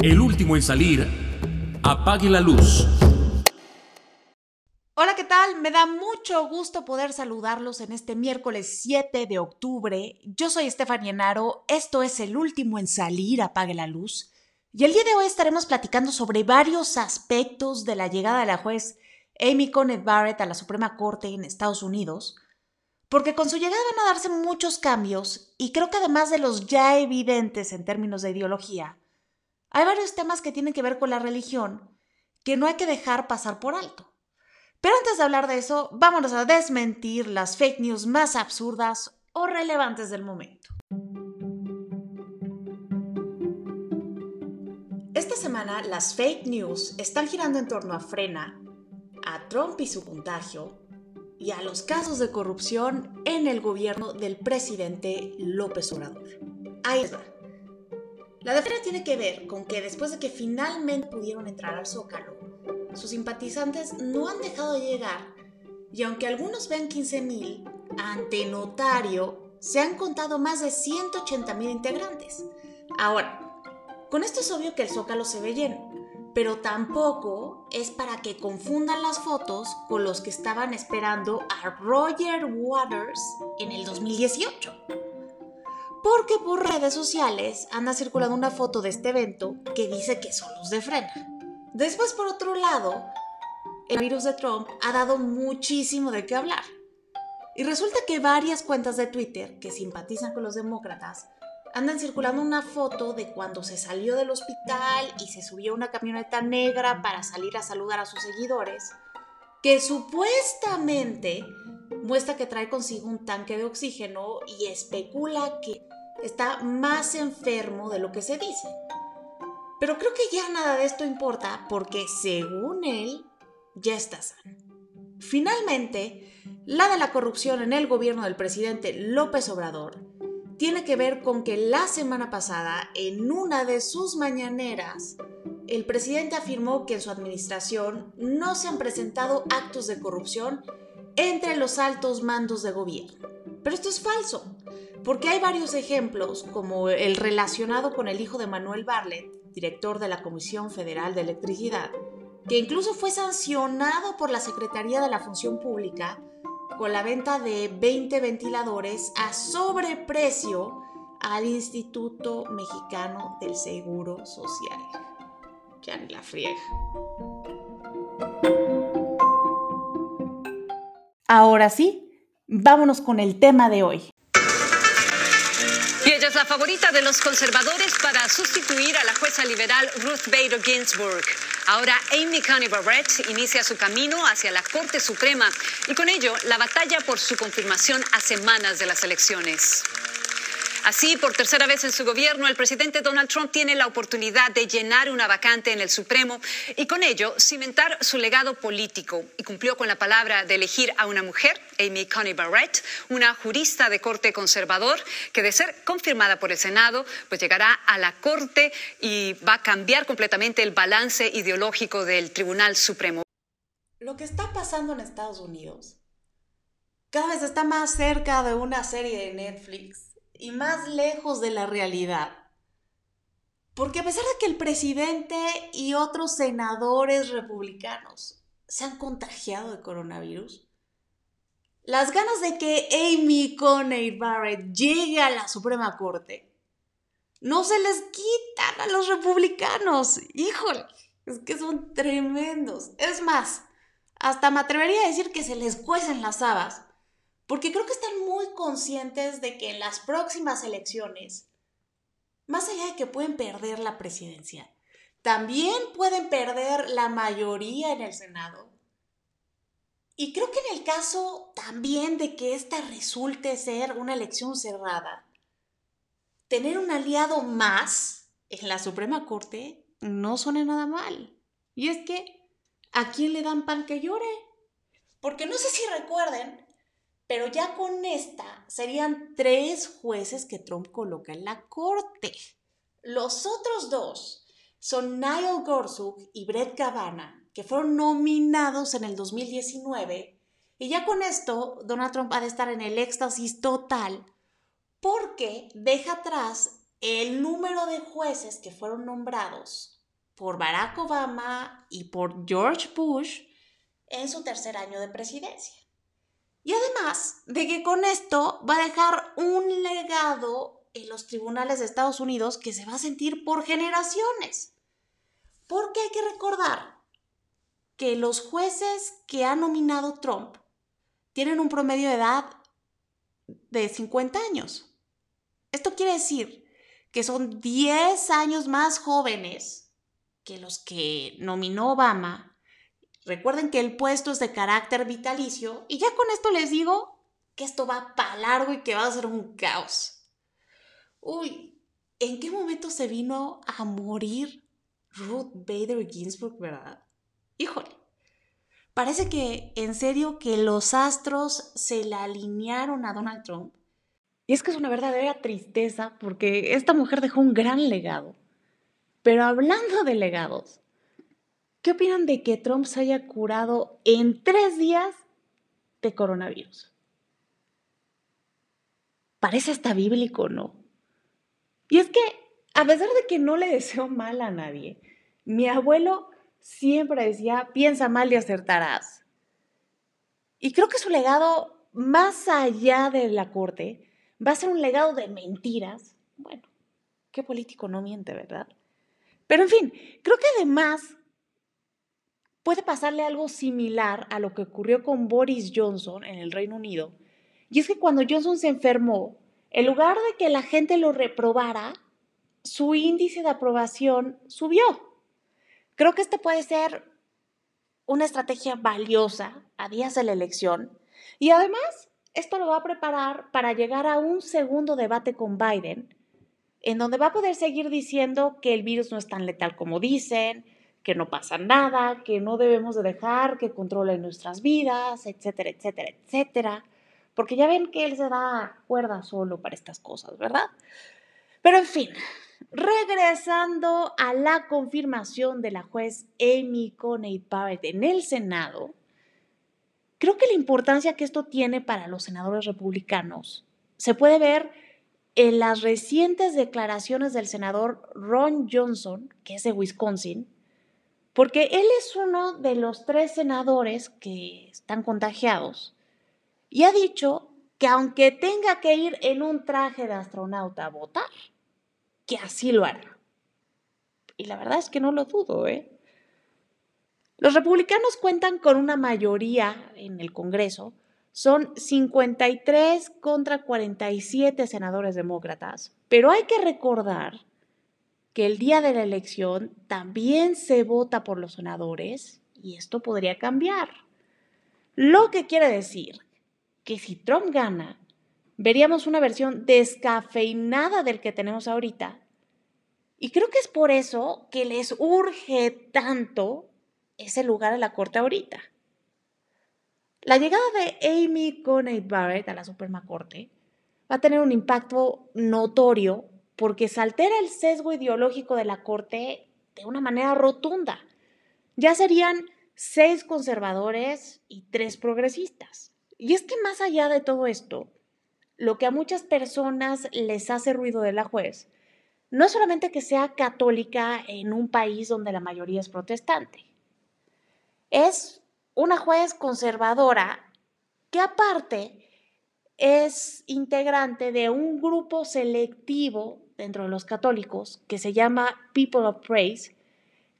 El último en salir, apague la luz. Hola, ¿qué tal? Me da mucho gusto poder saludarlos en este miércoles 7 de octubre. Yo soy Estefania Naro, esto es el último en salir, apague la luz. Y el día de hoy estaremos platicando sobre varios aspectos de la llegada de la juez Amy Coney Barrett a la Suprema Corte en Estados Unidos, porque con su llegada van a darse muchos cambios y creo que además de los ya evidentes en términos de ideología, hay varios temas que tienen que ver con la religión que no hay que dejar pasar por alto. Pero antes de hablar de eso, vámonos a desmentir las fake news más absurdas o relevantes del momento. Esta semana las fake news están girando en torno a Frena, a Trump y su contagio, y a los casos de corrupción en el gobierno del presidente López Obrador. Ahí está. La defensa tiene que ver con que después de que finalmente pudieron entrar al Zócalo, sus simpatizantes no han dejado de llegar y aunque algunos vean 15.000, ante notario se han contado más de 180.000 integrantes. Ahora, con esto es obvio que el Zócalo se ve lleno, pero tampoco es para que confundan las fotos con los que estaban esperando a Roger Waters en el 2018 porque por redes sociales anda circulando una foto de este evento que dice que son los de frena. Después, por otro lado, el virus de Trump ha dado muchísimo de qué hablar. Y resulta que varias cuentas de Twitter que simpatizan con los demócratas andan circulando una foto de cuando se salió del hospital y se subió a una camioneta negra para salir a saludar a sus seguidores, que supuestamente muestra que trae consigo un tanque de oxígeno y especula que está más enfermo de lo que se dice. Pero creo que ya nada de esto importa porque según él, ya está sano. Finalmente, la de la corrupción en el gobierno del presidente López Obrador tiene que ver con que la semana pasada, en una de sus mañaneras, el presidente afirmó que en su administración no se han presentado actos de corrupción entre los altos mandos de gobierno. Pero esto es falso. Porque hay varios ejemplos, como el relacionado con el hijo de Manuel Barlet, director de la Comisión Federal de Electricidad, que incluso fue sancionado por la Secretaría de la Función Pública con la venta de 20 ventiladores a sobreprecio al Instituto Mexicano del Seguro Social. Ya ni la friega. Ahora sí, vámonos con el tema de hoy. Es la favorita de los conservadores para sustituir a la jueza liberal Ruth Bader Ginsburg. Ahora Amy Coney Barrett inicia su camino hacia la Corte Suprema y con ello la batalla por su confirmación a semanas de las elecciones. Así, por tercera vez en su gobierno, el presidente Donald Trump tiene la oportunidad de llenar una vacante en el Supremo y con ello cimentar su legado político. Y cumplió con la palabra de elegir a una mujer, Amy Coney Barrett, una jurista de corte conservador, que de ser confirmada por el Senado, pues llegará a la Corte y va a cambiar completamente el balance ideológico del Tribunal Supremo. Lo que está pasando en Estados Unidos cada vez está más cerca de una serie de Netflix y más lejos de la realidad. Porque a pesar de que el presidente y otros senadores republicanos se han contagiado de coronavirus, las ganas de que Amy Coney Barrett llegue a la Suprema Corte no se les quitan a los republicanos. Híjole, es que son tremendos. Es más, hasta me atrevería a decir que se les cuecen las habas porque creo que están muy conscientes de que en las próximas elecciones, más allá de que pueden perder la presidencia, también pueden perder la mayoría en el Senado. Y creo que en el caso también de que esta resulte ser una elección cerrada, tener un aliado más en la Suprema Corte no suena nada mal. Y es que, ¿a quién le dan pan que llore? Porque no sé si recuerden, pero ya con esta serían tres jueces que Trump coloca en la corte. Los otros dos son Niall Gorsuch y Brett Kavanaugh, que fueron nominados en el 2019. Y ya con esto, Donald Trump ha de estar en el éxtasis total porque deja atrás el número de jueces que fueron nombrados por Barack Obama y por George Bush en su tercer año de presidencia. Y además de que con esto va a dejar un legado en los tribunales de Estados Unidos que se va a sentir por generaciones. Porque hay que recordar que los jueces que ha nominado Trump tienen un promedio de edad de 50 años. Esto quiere decir que son 10 años más jóvenes que los que nominó Obama. Recuerden que el puesto es de carácter vitalicio y ya con esto les digo que esto va para largo y que va a ser un caos. Uy, ¿en qué momento se vino a morir Ruth Bader Ginsburg, verdad? Híjole, parece que en serio que los astros se le alinearon a Donald Trump. Y es que es una verdadera tristeza porque esta mujer dejó un gran legado. Pero hablando de legados, ¿qué opinan de que Trump se haya curado en tres días de coronavirus? Parece hasta bíblico, ¿no? Y es que, a pesar de que no le deseo mal a nadie, mi abuelo siempre decía, piensa mal y acertarás. Y creo que su legado, más allá de la corte, va a ser un legado de mentiras. Bueno, qué político no miente, ¿verdad? Pero en fin, creo que además puede pasarle algo similar a lo que ocurrió con Boris Johnson en el Reino Unido. Y es que cuando Johnson se enfermó, en lugar de que la gente lo reprobara, su índice de aprobación subió. Creo que este puede ser una estrategia valiosa a días de la elección y además esto lo va a preparar para llegar a un segundo debate con Biden, en donde va a poder seguir diciendo que el virus no es tan letal como dicen, que no pasa nada, que no debemos de dejar que controle nuestras vidas, etcétera, etcétera, etcétera. Porque ya ven que él se da cuerda solo para estas cosas, ¿verdad? Pero en fin, regresando a la confirmación de la juez Amy Coney Barrett en el Senado, creo que la importancia que esto tiene para los senadores republicanos se puede ver en las recientes declaraciones del senador Ron Johnson, que es de Wisconsin, porque él es uno de los tres senadores que están contagiados y ha dicho que aunque tenga que ir en un traje de astronauta a votar, que así lo hará. Y la verdad es que no lo dudo, ¿eh? Los republicanos cuentan con una mayoría en el Congreso. Son 53 contra 47 senadores demócratas. Pero hay que recordar que el día de la elección también se vota por los senadores y esto podría cambiar. Lo que quiere decir que si Trump gana, veríamos una versión descafeinada del que tenemos ahorita. Y creo que es por eso que les urge tanto ese lugar en la corte ahorita. La llegada de Amy Coney Barrett a la Suprema Corte va a tener un impacto notorio porque se altera el sesgo ideológico de la Corte de una manera rotunda. Ya serían seis conservadores y tres progresistas. Y es que más allá de todo esto, lo que a muchas personas les hace ruido de la juez no es solamente que sea católica en un país donde la mayoría es protestante. Es una juez conservadora que aparte es integrante de un grupo selectivo dentro de los católicos que se llama People of Praise,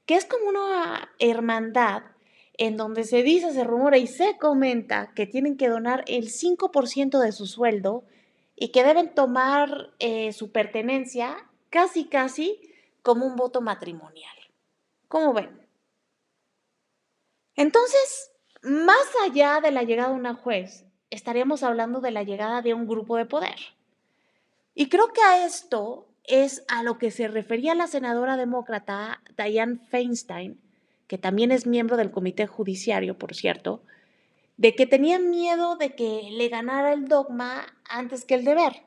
que es como una hermandad en donde se dice, se rumora y se comenta que tienen que donar el 5% de su sueldo y que deben tomar eh, su pertenencia casi, casi como un voto matrimonial. ¿Cómo ven? Entonces, más allá de la llegada de una juez, estaríamos hablando de la llegada de un grupo de poder. Y creo que a esto es a lo que se refería la senadora demócrata Diane Feinstein que también es miembro del comité judiciario, por cierto, de que tenía miedo de que le ganara el dogma antes que el deber.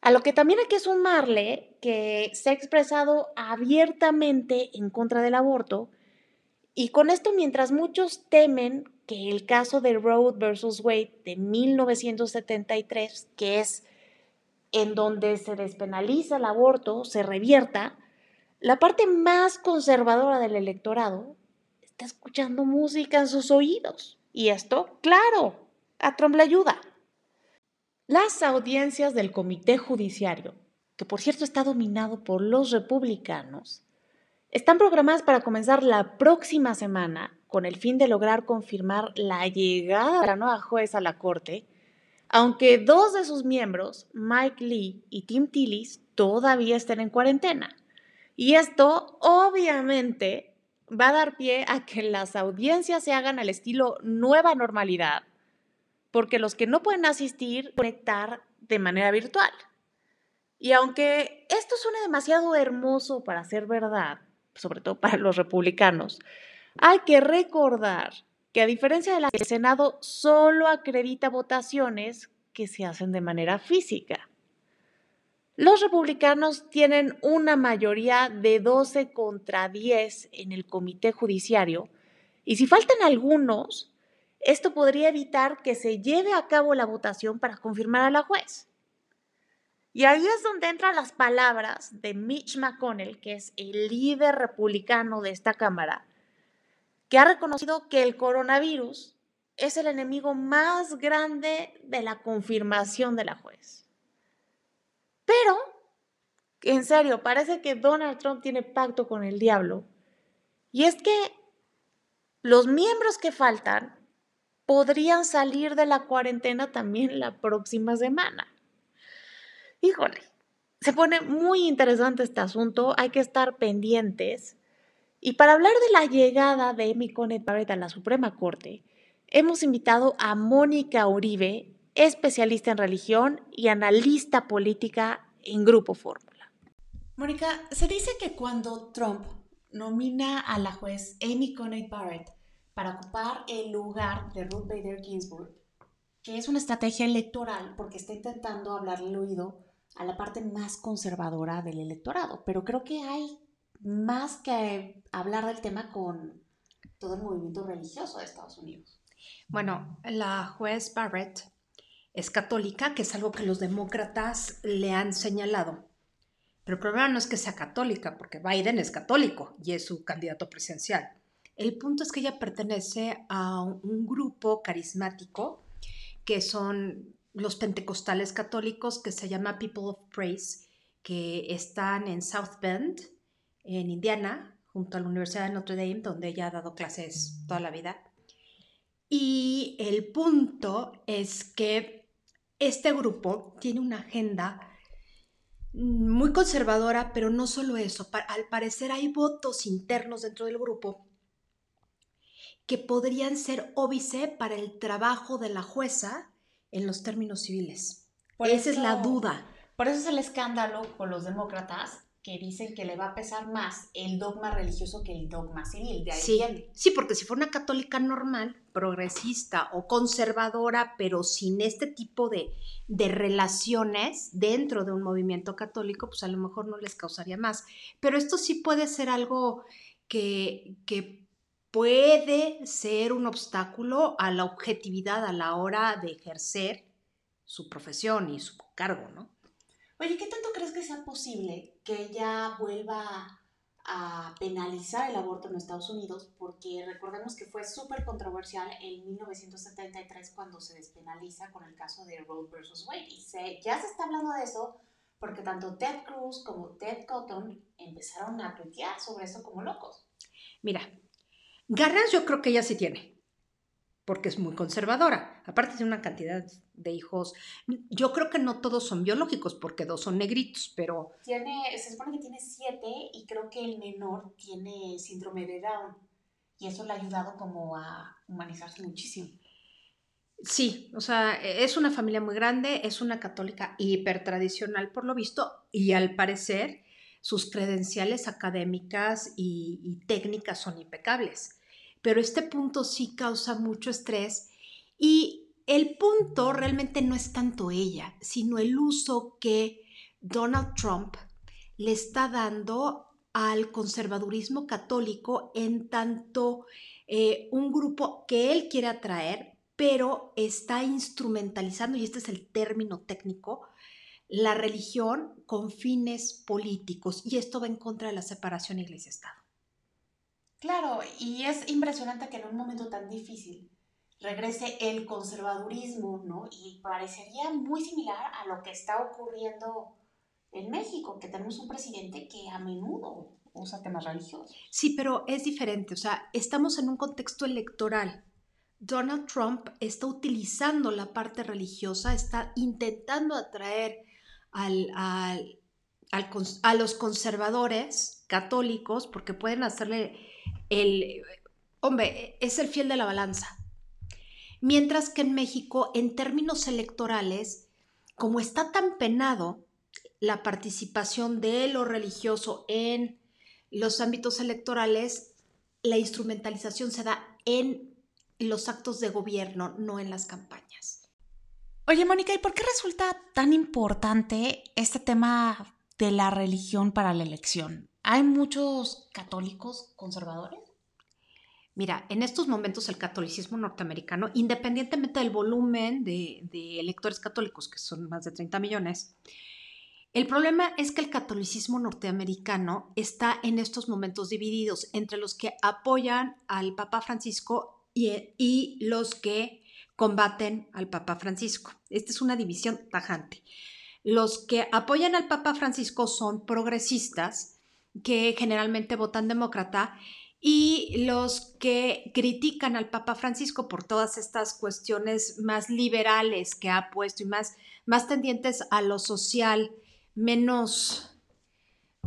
A lo que también hay que sumarle que se ha expresado abiertamente en contra del aborto y con esto mientras muchos temen que el caso de Roe versus Wade de 1973, que es en donde se despenaliza el aborto, se revierta, la parte más conservadora del electorado está escuchando música en sus oídos. Y esto, claro, a Trump le ayuda. Las audiencias del Comité Judiciario, que por cierto está dominado por los republicanos, están programadas para comenzar la próxima semana con el fin de lograr confirmar la llegada de la nueva jueza a la Corte, aunque dos de sus miembros, Mike Lee y Tim Tillis, todavía estén en cuarentena. Y esto obviamente va a dar pie a que las audiencias se hagan al estilo nueva normalidad, porque los que no pueden asistir, conectar de manera virtual. Y aunque esto suene demasiado hermoso para ser verdad, sobre todo para los republicanos, hay que recordar que a diferencia de la el Senado solo acredita votaciones que se hacen de manera física. Los republicanos tienen una mayoría de 12 contra 10 en el comité judiciario y si faltan algunos, esto podría evitar que se lleve a cabo la votación para confirmar a la juez. Y ahí es donde entran las palabras de Mitch McConnell, que es el líder republicano de esta Cámara, que ha reconocido que el coronavirus es el enemigo más grande de la confirmación de la juez. Pero, en serio, parece que Donald Trump tiene pacto con el diablo. Y es que los miembros que faltan podrían salir de la cuarentena también la próxima semana. Híjole, se pone muy interesante este asunto, hay que estar pendientes. Y para hablar de la llegada de Amy Coney Barrett a la Suprema Corte, hemos invitado a Mónica Uribe, especialista en religión y analista política en Grupo Fórmula. Mónica, se dice que cuando Trump nomina a la juez Amy Coney Barrett para ocupar el lugar de Ruth Bader Ginsburg, que es una estrategia electoral porque está intentando hablarle al oído a la parte más conservadora del electorado. Pero creo que hay más que hablar del tema con todo el movimiento religioso de Estados Unidos. Bueno, la juez Barrett es católica, que es algo que los demócratas le han señalado. Pero el problema no es que sea católica, porque Biden es católico y es su candidato presidencial. El punto es que ella pertenece a un grupo carismático que son los pentecostales católicos que se llama People of Praise, que están en South Bend, en Indiana, junto a la Universidad de Notre Dame, donde ella ha dado clases toda la vida. Y el punto es que este grupo tiene una agenda muy conservadora, pero no solo eso, al parecer hay votos internos dentro del grupo que podrían ser óbice para el trabajo de la jueza en los términos civiles. Esa es la duda. Por eso es el escándalo con los demócratas que dicen que le va a pesar más el dogma religioso que el dogma civil. De ahí sí, sí, porque si fuera una católica normal, progresista o conservadora, pero sin este tipo de, de relaciones dentro de un movimiento católico, pues a lo mejor no les causaría más. Pero esto sí puede ser algo que, que puede ser un obstáculo a la objetividad a la hora de ejercer su profesión y su cargo, ¿no? Oye, ¿qué tanto crees que sea posible que ella vuelva a penalizar el aborto en Estados Unidos? Porque recordemos que fue súper controversial en 1973 cuando se despenaliza con el caso de Roe versus Wade. Y ya se está hablando de eso porque tanto Ted Cruz como Ted Cotton empezaron a tuitear sobre eso como locos. Mira, Ganas yo creo que ella sí tiene, porque es muy conservadora. Aparte de una cantidad de hijos, yo creo que no todos son biológicos, porque dos son negritos, pero... Tiene, se supone que tiene siete y creo que el menor tiene síndrome de Down. Y eso le ha ayudado como a humanizarse muchísimo. Sí, o sea, es una familia muy grande, es una católica hipertradicional por lo visto, y al parecer sus credenciales académicas y, técnicas son impecables. Pero este punto sí causa mucho estrés y el punto realmente no es tanto ella, sino el uso que Donald Trump le está dando al conservadurismo católico en tanto eh, un grupo que él quiere atraer, pero está instrumentalizando, y este es el término técnico, la religión con fines políticos y esto va en contra de la separación iglesia-estado. Claro, y es impresionante que en un momento tan difícil regrese el conservadurismo, ¿no? Y parecería muy similar a lo que está ocurriendo en México, que tenemos un presidente que a menudo usa temas religiosos. Sí, pero es diferente, o sea, estamos en un contexto electoral. Donald Trump está utilizando la parte religiosa, está intentando atraer al, a los conservadores católicos, porque pueden hacerle el... Hombre, es el fiel de la balanza. Mientras que en México, en términos electorales, como está tan penado la participación de lo religioso en los ámbitos electorales, la instrumentalización se da en los actos de gobierno, no en las campañas. Oye, Mónica, ¿y por qué resulta tan importante este tema de la religión para la elección? ¿Hay muchos católicos conservadores? Mira, en estos momentos el catolicismo norteamericano, independientemente del volumen de, electores católicos, que son más de 30 millones, el problema es que el catolicismo norteamericano está en estos momentos divididos entre los que apoyan al Papa Francisco y, y los que combaten al Papa Francisco. Esta es una división tajante. Los que apoyan al Papa Francisco son progresistas, que generalmente votan demócrata, y los que critican al Papa Francisco por todas estas cuestiones más liberales que ha puesto y más, más tendientes a lo social, menos,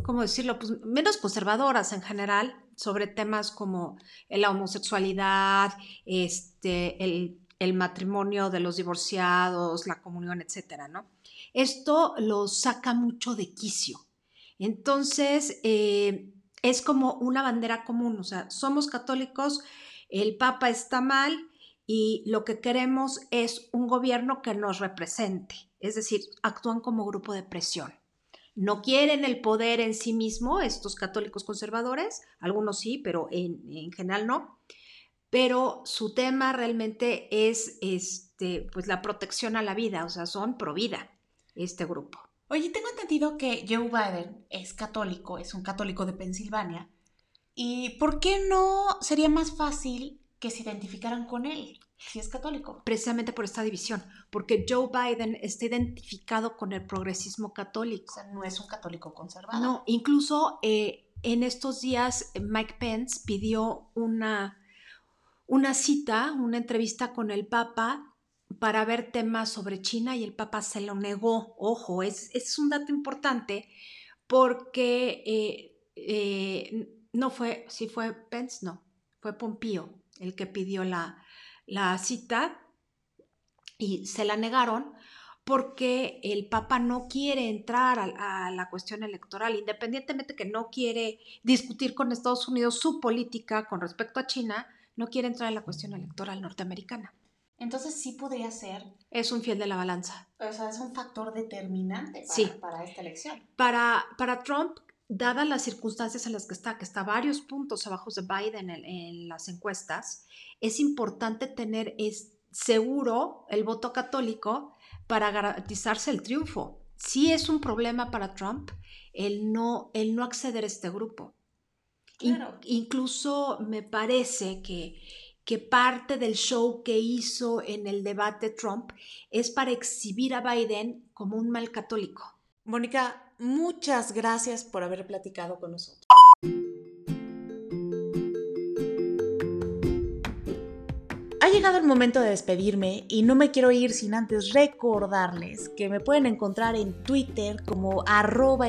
¿cómo decirlo? Pues menos conservadoras en general sobre temas como la homosexualidad, este, el, el matrimonio de los divorciados, la comunión, etcétera, ¿no? Esto lo saca mucho de quicio. Entonces, eh, es como una bandera común, o sea, somos católicos, el Papa está mal y lo que queremos es un gobierno que nos represente, es decir, actúan como grupo de presión. No quieren el poder en sí mismo, estos católicos conservadores, algunos sí, pero en, general no. Pero su tema realmente es este, pues la protección a la vida, o sea, son pro vida este grupo. Oye, tengo entendido que Joe Biden es católico, es un católico de Pensilvania. ¿Y por qué no sería más fácil que se identificaran con él si es católico? Precisamente por esta división, porque Joe Biden está identificado con el progresismo católico. O sea, no es un católico conservador. No, incluso eh, en estos días Mike Pence pidió una, una cita, una entrevista con el Papa para ver temas sobre China y el Papa se lo negó. Ojo, es, es un dato importante porque eh, eh, no fue, si fue Pence, no, fue Pompío el que pidió la, la cita y se la negaron porque el Papa no quiere entrar a, a, la cuestión electoral, independientemente que no quiere discutir con Estados Unidos su política con respecto a China, no quiere entrar en la cuestión electoral norteamericana. Entonces sí podría ser. Es un fiel de la balanza. O sea, es un factor determinante para, esta elección. Para, para Trump, dadas las circunstancias en las que está, que está varios puntos abajo de Biden en, las encuestas, es importante tener es, seguro el voto católico para garantizarse el triunfo. Sí es un problema para Trump el no, el no acceder a este grupo. Claro. incluso me parece que que parte del show que hizo en el debate Trump es para exhibir a Biden como un mal católico. Mónica, muchas gracias por haber platicado con nosotros. Ha llegado el momento de despedirme y no me quiero ir sin antes recordarles que me pueden encontrar en Twitter como arroba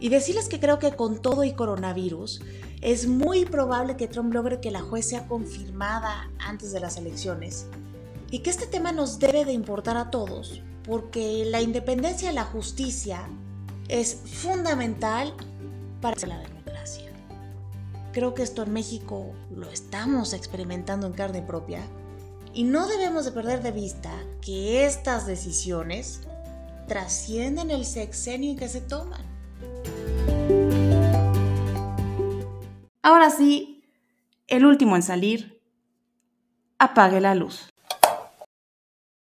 y decirles que creo que con todo y coronavirus es muy probable que Trump logre que la juez sea confirmada antes de las elecciones y que este tema nos debe de importar a todos porque la independencia de la justicia es fundamental para la democracia. Creo que esto en México lo estamos experimentando en carne propia y no debemos de perder de vista que estas decisiones trascienden el sexenio en que se toman. Ahora sí, el último en salir, apague la luz.